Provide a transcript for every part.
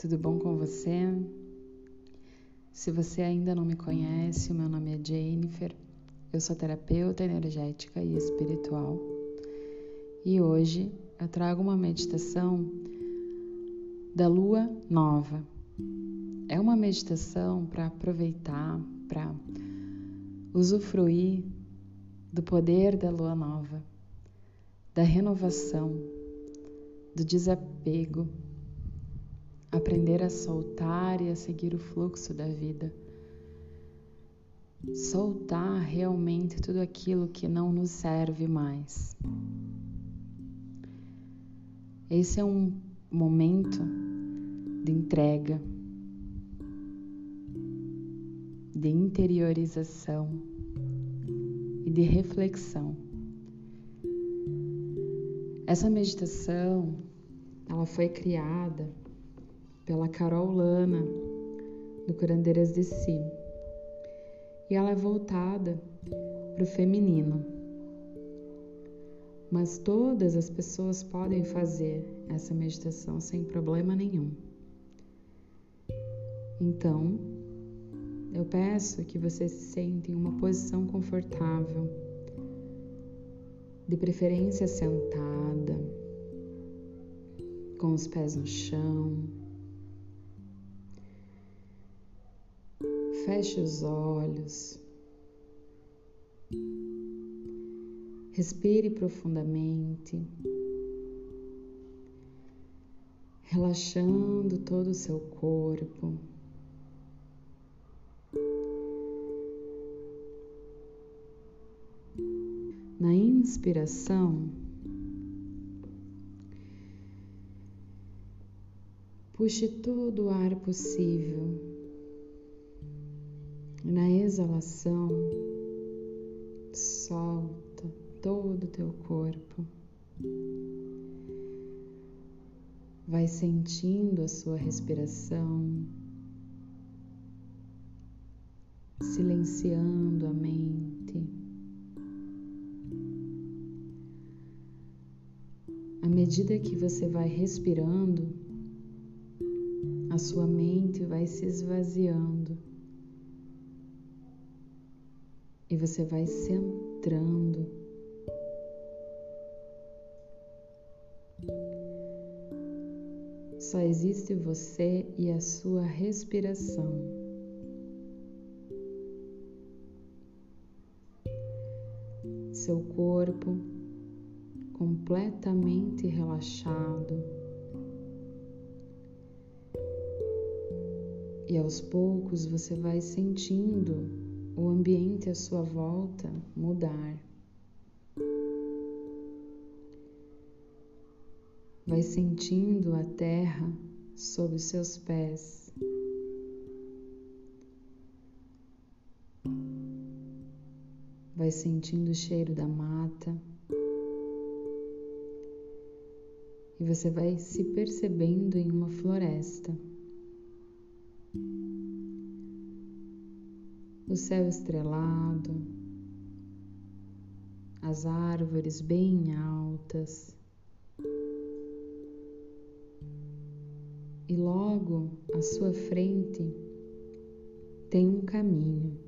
tudo bom com você? Se você ainda não me conhece, o meu nome é Jennifer, eu sou terapeuta energética e espiritual e hoje eu trago uma meditação da lua nova. É uma meditação para aproveitar, para usufruir do poder da lua nova, da renovação, do desapego aprender a soltar e a seguir o fluxo da vida. Soltar realmente tudo aquilo que não nos serve mais. Esse é um momento de entrega, de interiorização e de reflexão. Essa meditação, ela foi criada pela Carol Lana, do Curandeiras de Si. E ela é voltada para o feminino. Mas todas as pessoas podem fazer essa meditação sem problema nenhum. Então, eu peço que você se sente em uma posição confortável, de preferência sentada, com os pés no chão Feche os olhos. Respire profundamente, relaxando todo o seu corpo. Na inspiração, puxe todo o ar possível na exalação, solta todo o teu corpo. Vai sentindo a sua respiração, silenciando a mente. À medida que você vai respirando, a sua mente vai se esvaziando. E você vai centrando. Só existe você e a sua respiração. Seu corpo completamente relaxado. E aos poucos você vai sentindo o ambiente à sua volta mudar. Vai sentindo a terra sob os seus pés. Vai sentindo o cheiro da mata. E você vai se percebendo em uma floresta. O céu estrelado, as árvores bem altas. E logo à sua frente tem um caminho.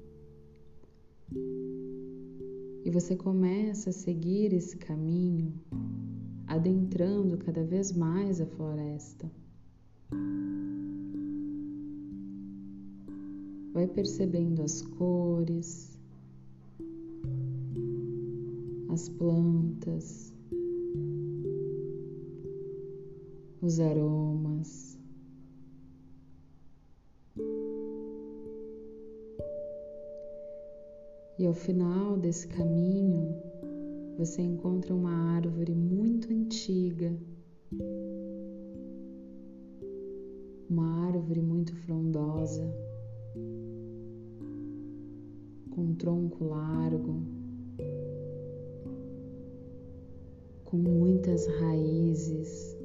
E você começa a seguir esse caminho, adentrando cada vez mais a floresta. Vai percebendo as cores, as plantas, os aromas. E ao final desse caminho, você encontra uma árvore muito antiga, uma árvore muito frondosa com um tronco largo, com muitas raízes.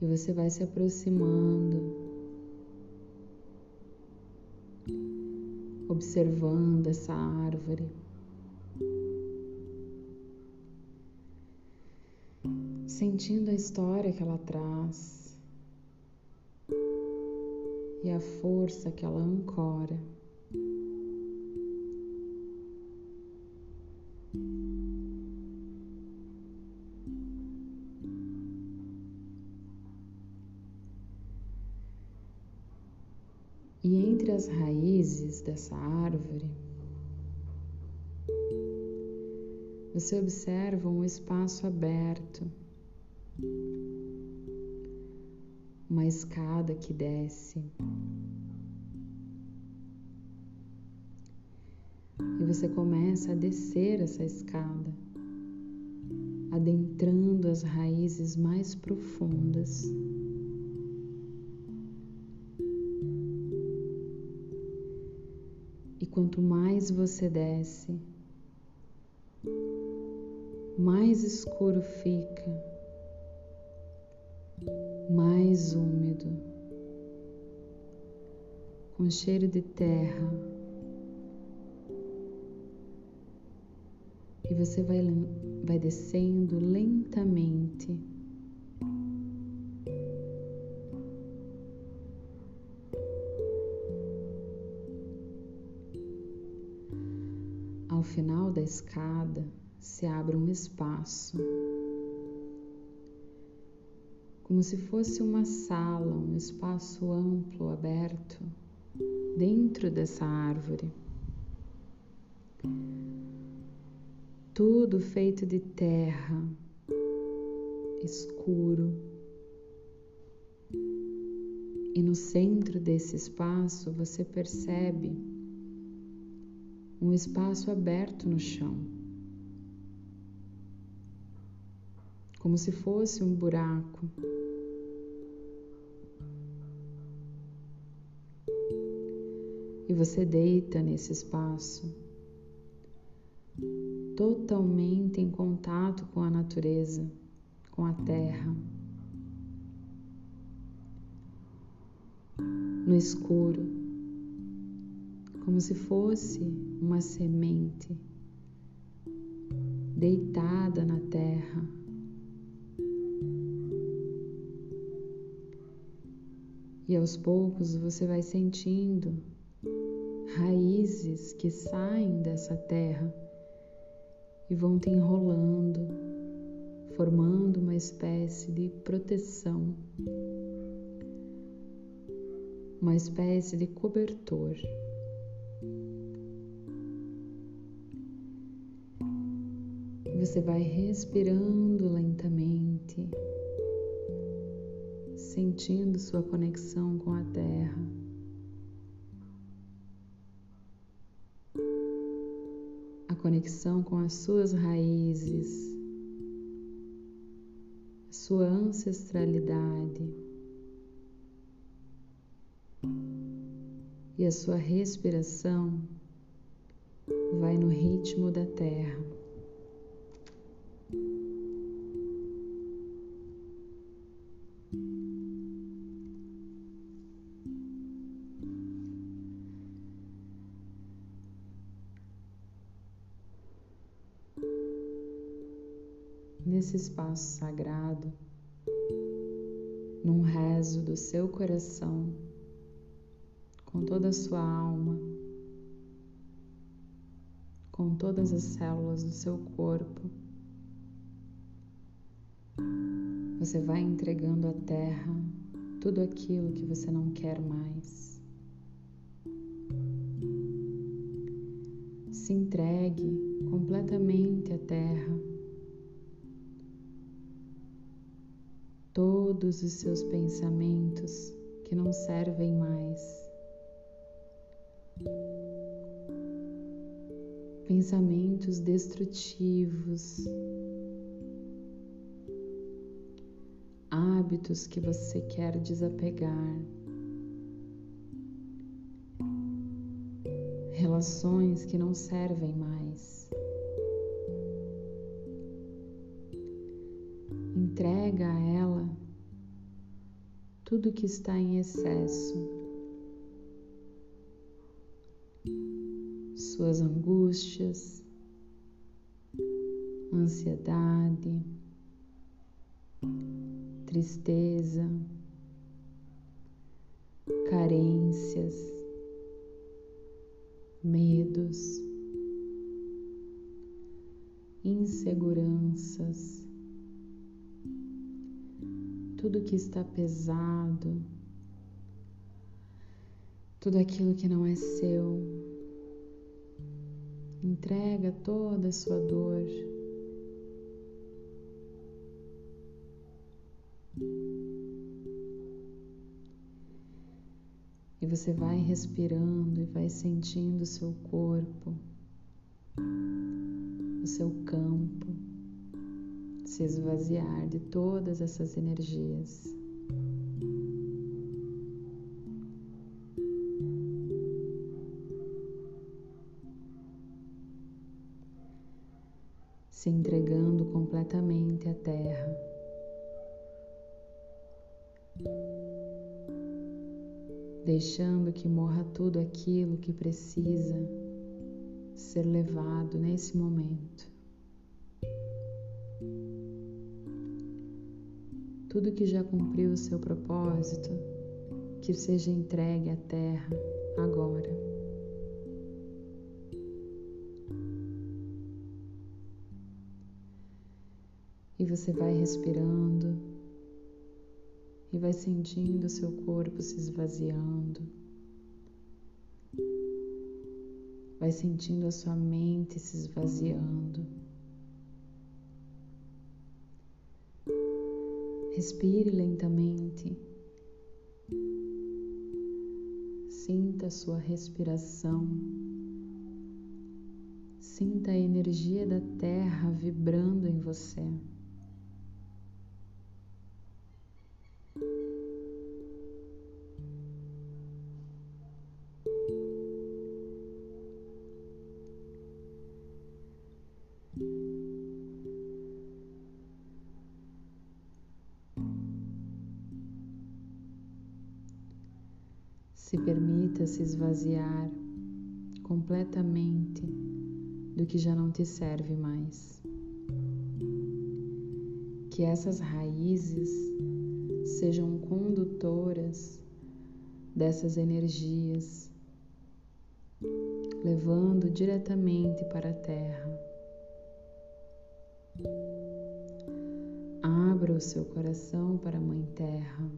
E você vai se aproximando, observando essa árvore. sentindo a história que ela traz e a força que ela ancora. E entre as raízes dessa árvore, você observa um espaço aberto, uma escada que desce. E você começa a descer essa escada, adentrando as raízes mais profundas. E quanto mais você desce, mais escuro fica, mais úmido, com cheiro de terra. E você vai, vai descendo lentamente. Ao final da escada, se abre um espaço, como se fosse uma sala, um espaço amplo, aberto, dentro dessa árvore. Tudo feito de terra, escuro. E no centro desse espaço você percebe um espaço aberto no chão. Como se fosse um buraco. E você deita nesse espaço, totalmente em contato com a natureza, com a terra. No escuro, como se fosse uma semente deitada na terra. E aos poucos você vai sentindo raízes que saem dessa terra e vão te enrolando, formando uma espécie de proteção, uma espécie de cobertor. Você vai respirando lentamente sentindo sua conexão com a terra. A conexão com as suas raízes, sua ancestralidade e a sua respiração vai no ritmo da terra. Nesse espaço sagrado, num rezo do seu coração, com toda a sua alma, com todas as células do seu corpo. Você vai entregando à terra tudo aquilo que você não quer mais. Se entregue completamente à terra todos os seus pensamentos que não servem mais. Pensamentos destrutivos, hábitos que você quer desapegar, relações que não servem mais. entrega a ela tudo que está em excesso, suas angústias, ansiedade, tristeza, carências, medos, inseguranças, tudo que está pesado, tudo aquilo que não é seu. Entrega toda a sua dor. E você vai respirando e vai sentindo o seu corpo, o seu campo se esvaziar de todas essas energias. Se entregando completamente à Terra. Deixando que morra tudo aquilo que precisa ser levado nesse momento. Tudo que já cumpriu o seu propósito, que seja entregue à terra agora. E você vai respirando e vai sentindo o seu corpo se esvaziando. Vai sentindo a sua mente se esvaziando. Respire lentamente. Sinta sua respiração. Sinta a energia da terra vibrando em você. Se esvaziar completamente do que já não te serve mais. Que essas raízes sejam condutoras dessas energias, levando diretamente para a terra. Abra o seu coração para a Mãe Terra.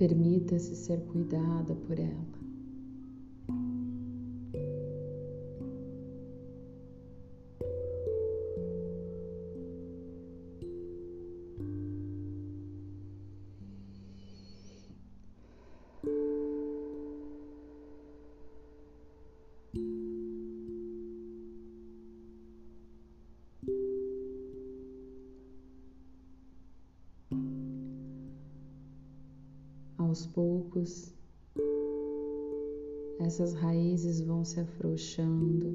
Permita-se ser cuidada por ela. Aos poucos, essas raízes vão se afrouxando,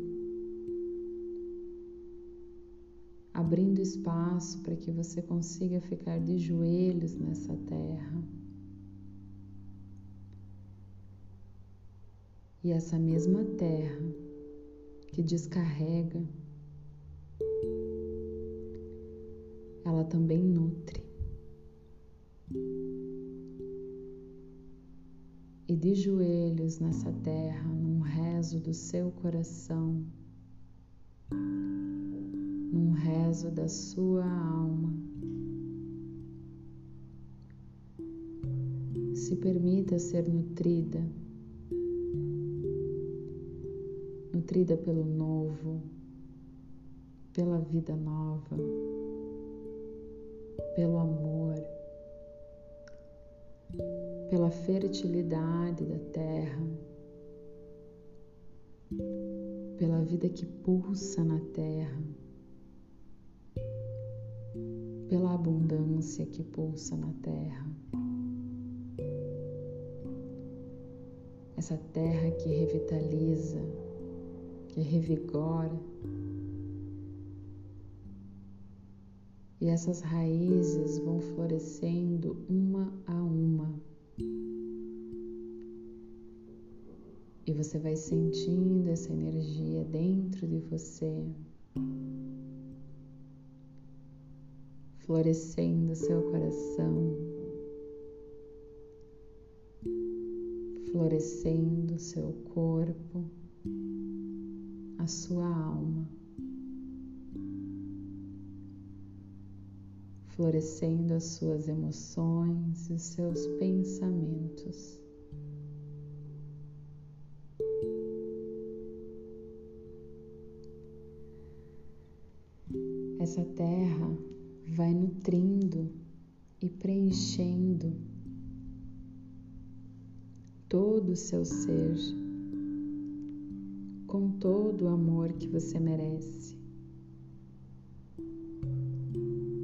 abrindo espaço para que você consiga ficar de joelhos nessa terra. E essa mesma terra que descarrega, ela também nutre. E de joelhos nessa terra, num rezo do seu coração, num rezo da sua alma. Se permita ser nutrida, nutrida pelo novo, pela vida nova, pelo amor pela fertilidade da terra, pela vida que pulsa na terra, pela abundância que pulsa na terra. Essa terra que revitaliza, que revigora, e essas raízes vão florescendo você vai sentindo essa energia dentro de você, florescendo seu coração, florescendo seu corpo, a sua alma. florescendo as suas emoções e os seus pensamentos. Essa terra vai nutrindo e preenchendo todo o seu ser com todo o amor que você merece.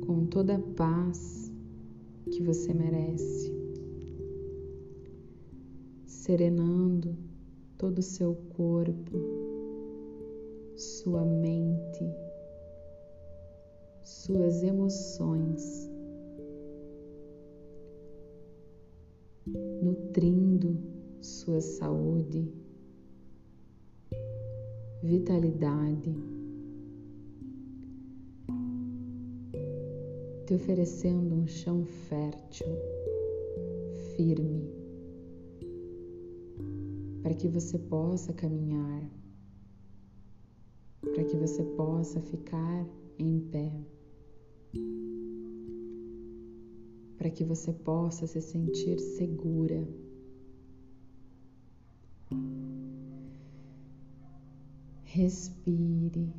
com toda a paz que você merece, serenando todo o seu corpo, sua mente, suas emoções, nutrindo sua saúde, vitalidade te oferecendo um chão fértil, firme, para que você possa caminhar, para que você possa ficar em pé, para que você possa se sentir segura. Respire.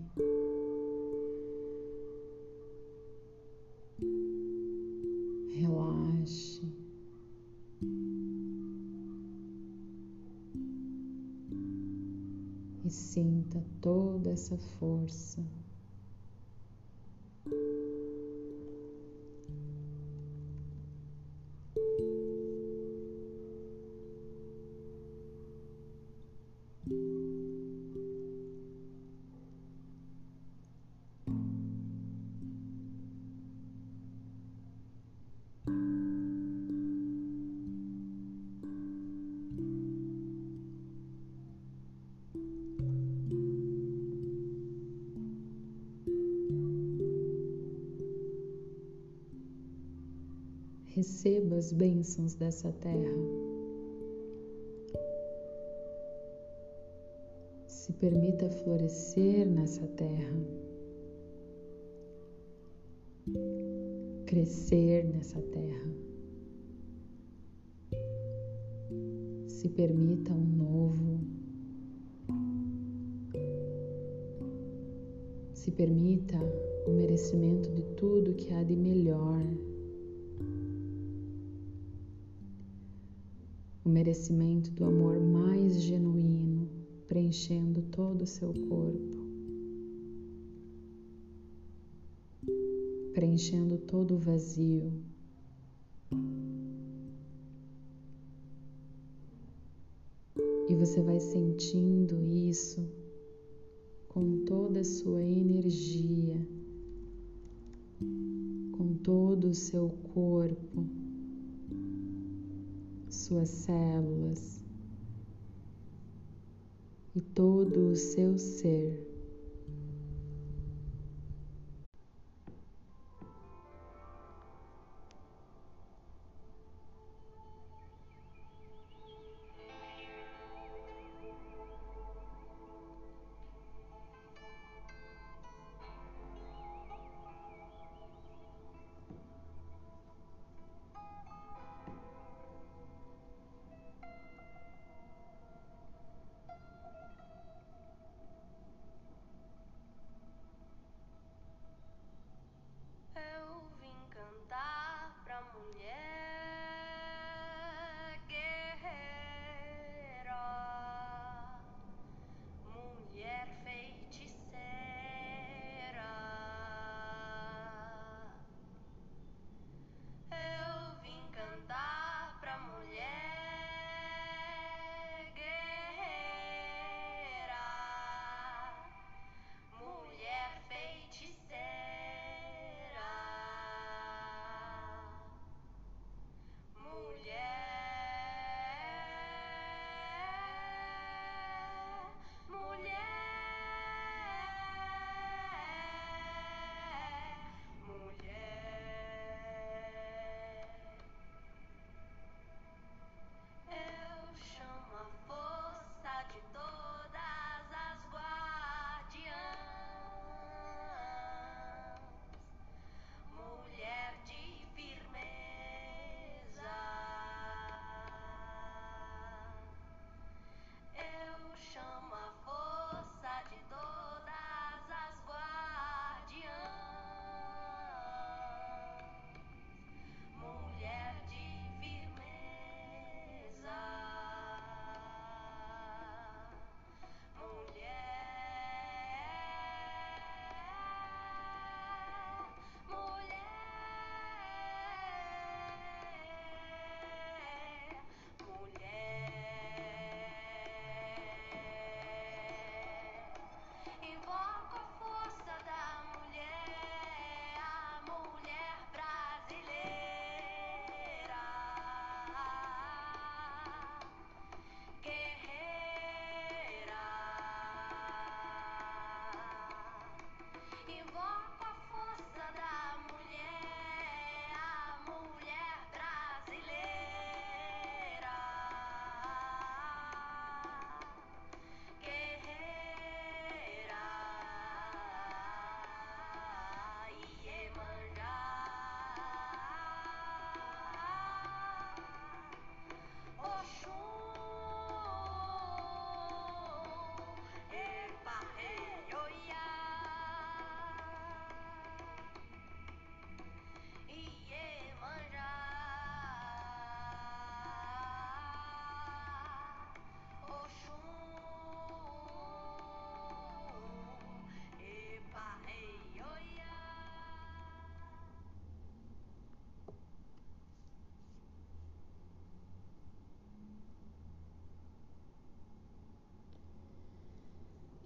sinta toda essa força. Receba as bênçãos dessa terra. Se permita florescer nessa terra, crescer nessa terra. Se permita um novo. Se permita o merecimento de tudo que há de melhor merecimento do amor mais genuíno preenchendo todo o seu corpo, preenchendo todo o vazio. E você vai sentindo isso com toda a sua energia, com todo o seu corpo suas células e todo o seu ser.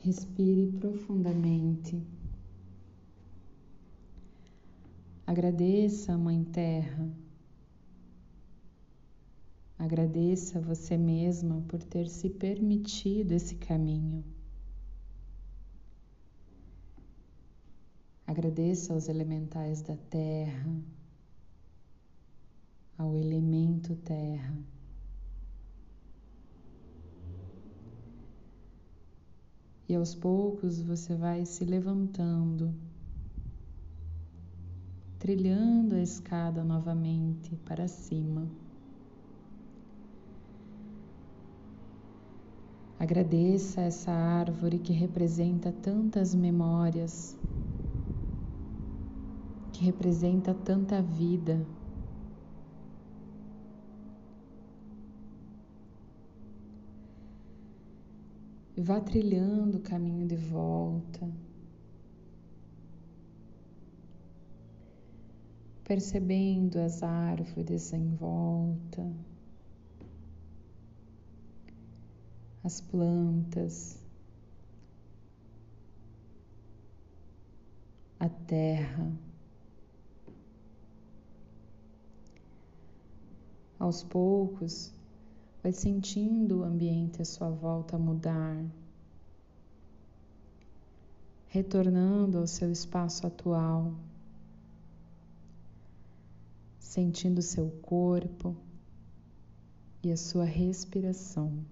Respire profundamente. Agradeça a Mãe Terra. Agradeça a você mesma por ter se permitido esse caminho. Agradeça aos elementais da terra, ao elemento terra. E aos poucos você vai se levantando trilhando a escada novamente para cima. Agradeça essa árvore que representa tantas memórias, que representa tanta vida. Vá trilhando o caminho de volta. percebendo as árvores em volta, as plantas, a terra. Aos poucos, vai sentindo o ambiente à sua volta mudar, retornando ao seu espaço atual sentindo seu corpo e a sua respiração.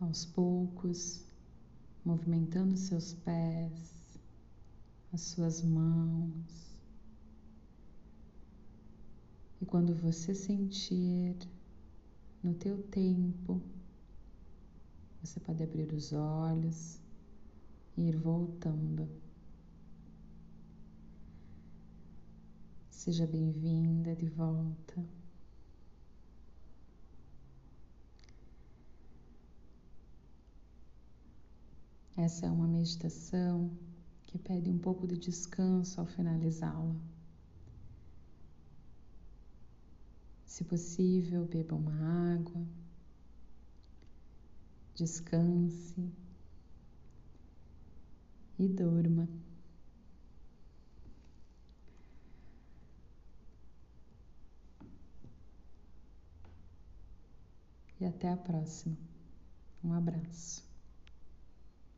Aos poucos, movimentando seus pés, as suas mãos. E quando você sentir no teu tempo, você pode abrir os olhos e ir voltando. Seja bem-vinda de volta. Essa é uma meditação que pede um pouco de descanso ao finalizá-la. Se possível, beba uma água descanse e durma. E até a próxima. Um abraço.